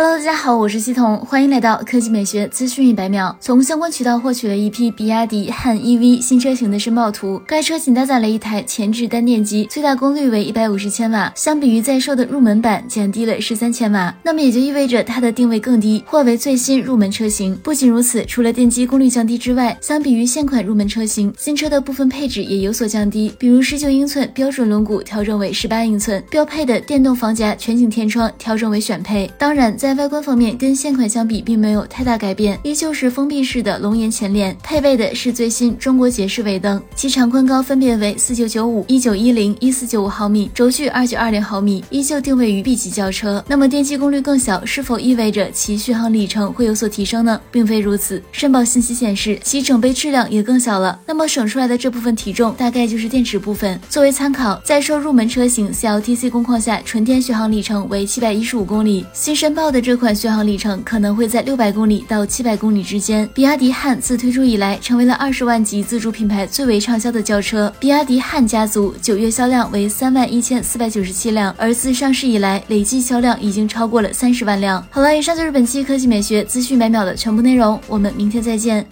Hello，大家好，我是西彤，欢迎来到科技美学资讯一百秒。从相关渠道获取了一批比亚迪汉 EV 新车型的申报图，该车仅搭载了一台前置单电机，最大功率为一百五十千瓦，相比于在售的入门版减低了十三千瓦。那么也就意味着它的定位更低，或为最新入门车型。不仅如此，除了电机功率降低之外，相比于现款入门车型，新车的部分配置也有所降低，比如十九英寸标准轮毂调整为十八英寸，标配的电动防夹全景天窗调整为选配。当然，在在外观方面跟现款相比，并没有太大改变，依旧是封闭式的龙岩前脸，配备的是最新中国结式尾灯，其长宽高分别为四九九五、一九一零、一四九五毫米，轴距二九二零毫米，依旧定位于 B 级轿车。那么电机功率更小，是否意味着其续航里程会有所提升呢？并非如此，申报信息显示其整备质量也更小了。那么省出来的这部分体重，大概就是电池部分。作为参考，在售入门车型 CLTC 工况下，纯电续航里程为七百一十五公里。新申报的这款续航里程可能会在六百公里到七百公里之间。比亚迪汉自推出以来，成为了二十万级自主品牌最为畅销的轿车。比亚迪汉家族九月销量为三万一千四百九十七辆，而自上市以来，累计销量已经超过了三十万辆。好了，以上就是本期科技美学资讯每秒的全部内容，我们明天再见。